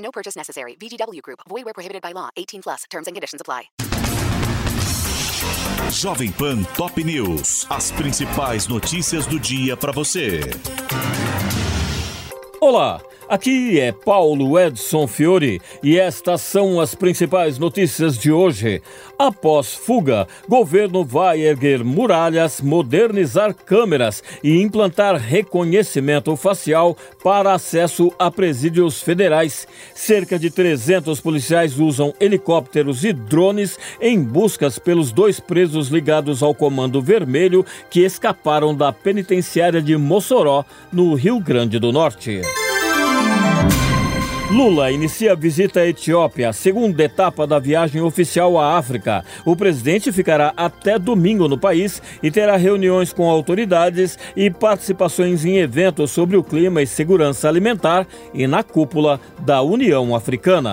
No purchase necessary. VGW Group. Void where prohibited by law. 18 plus. Terms and conditions apply. Jovem Pan Top News. As principais notícias do dia para você. Olá, aqui é Paulo Edson Fiore e estas são as principais notícias de hoje. Após fuga, governo vai erguer muralhas, modernizar câmeras e implantar reconhecimento facial para acesso a presídios federais. Cerca de 300 policiais usam helicópteros e drones em buscas pelos dois presos ligados ao Comando Vermelho que escaparam da penitenciária de Mossoró, no Rio Grande do Norte. Lula inicia a visita à Etiópia, segunda etapa da viagem oficial à África. O presidente ficará até domingo no país e terá reuniões com autoridades e participações em eventos sobre o clima e segurança alimentar e na cúpula da União Africana.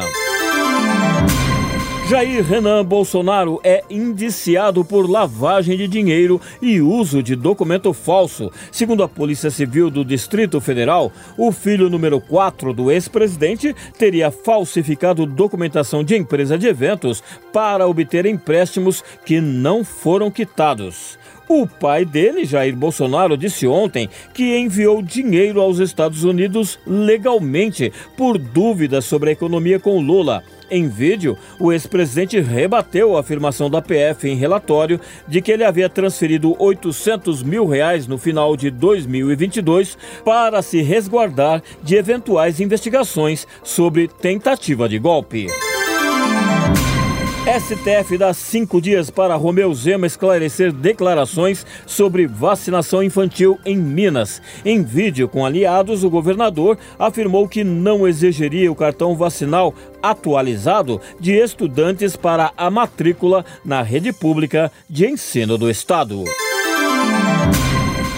Jair Renan Bolsonaro é indiciado por lavagem de dinheiro e uso de documento falso. Segundo a Polícia Civil do Distrito Federal, o filho número 4 do ex-presidente teria falsificado documentação de empresa de eventos para obter empréstimos que não foram quitados. O pai dele, Jair Bolsonaro, disse ontem que enviou dinheiro aos Estados Unidos legalmente por dúvidas sobre a economia com Lula. Em vídeo, o ex-presidente rebateu a afirmação da PF em relatório de que ele havia transferido 800 mil reais no final de 2022 para se resguardar de eventuais investigações sobre tentativa de golpe. STF dá cinco dias para Romeu Zema esclarecer declarações sobre vacinação infantil em Minas. Em vídeo com aliados, o governador afirmou que não exigiria o cartão vacinal atualizado de estudantes para a matrícula na rede pública de ensino do Estado.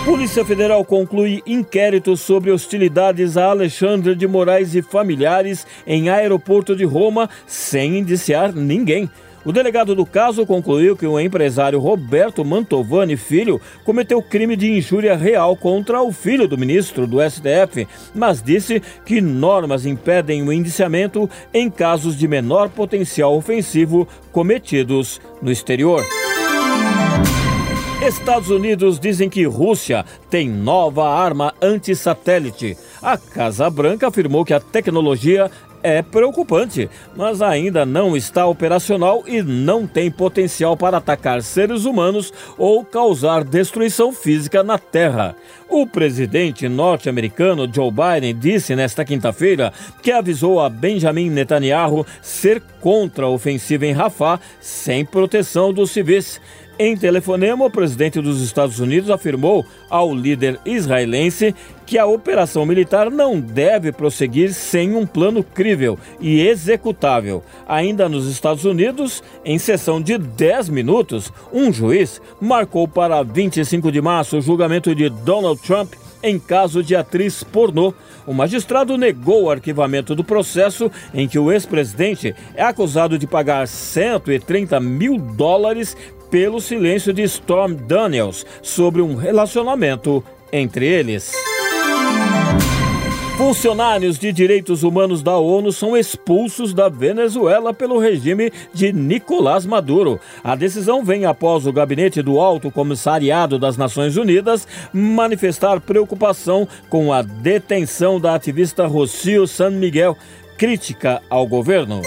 Polícia Federal conclui inquérito sobre hostilidades a Alexandre de Moraes e familiares em aeroporto de Roma sem indiciar ninguém. O delegado do caso concluiu que o empresário Roberto Mantovani Filho cometeu crime de injúria real contra o filho do ministro do STF, mas disse que normas impedem o indiciamento em casos de menor potencial ofensivo cometidos no exterior. Estados Unidos dizem que Rússia tem nova arma anti-satélite. A Casa Branca afirmou que a tecnologia é preocupante, mas ainda não está operacional e não tem potencial para atacar seres humanos ou causar destruição física na Terra. O presidente norte-americano Joe Biden disse nesta quinta-feira que avisou a Benjamin Netanyahu ser contra a ofensiva em Rafah sem proteção dos civis. Em telefonema, o presidente dos Estados Unidos afirmou ao líder israelense que a operação militar não deve prosseguir sem um plano crível e executável. Ainda nos Estados Unidos, em sessão de 10 minutos, um juiz marcou para 25 de março o julgamento de Donald Trump em caso de atriz pornô. O magistrado negou o arquivamento do processo em que o ex-presidente é acusado de pagar 130 mil dólares pelo silêncio de Storm Daniels sobre um relacionamento entre eles. Funcionários de direitos humanos da ONU são expulsos da Venezuela pelo regime de Nicolás Maduro. A decisão vem após o gabinete do Alto Comissariado das Nações Unidas manifestar preocupação com a detenção da ativista Rocio San Miguel, crítica ao governo.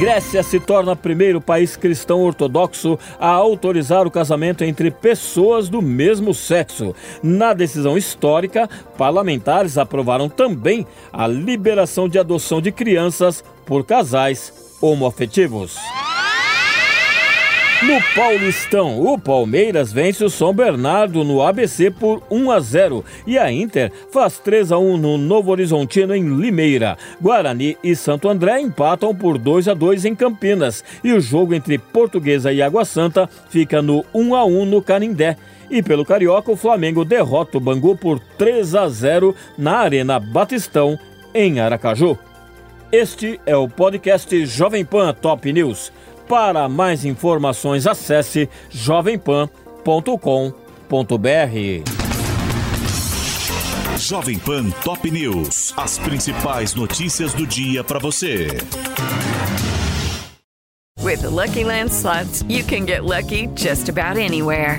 Grécia se torna o primeiro país cristão ortodoxo a autorizar o casamento entre pessoas do mesmo sexo. Na decisão histórica, parlamentares aprovaram também a liberação de adoção de crianças por casais homoafetivos. No Paulistão, o Palmeiras vence o São Bernardo no ABC por 1 a 0 e a Inter faz 3 a 1 no Novo Horizontino em Limeira. Guarani e Santo André empatam por 2 a 2 em Campinas e o jogo entre Portuguesa e Água Santa fica no 1 a 1 no Canindé. E pelo Carioca, o Flamengo derrota o Bangu por 3 a 0 na Arena Batistão em Aracaju. Este é o podcast Jovem Pan Top News. Para mais informações, acesse jovempan.com.br. Jovem Pan Top News. As principais notícias do dia para você. With the Lucky Land slots, you can get lucky just about anywhere.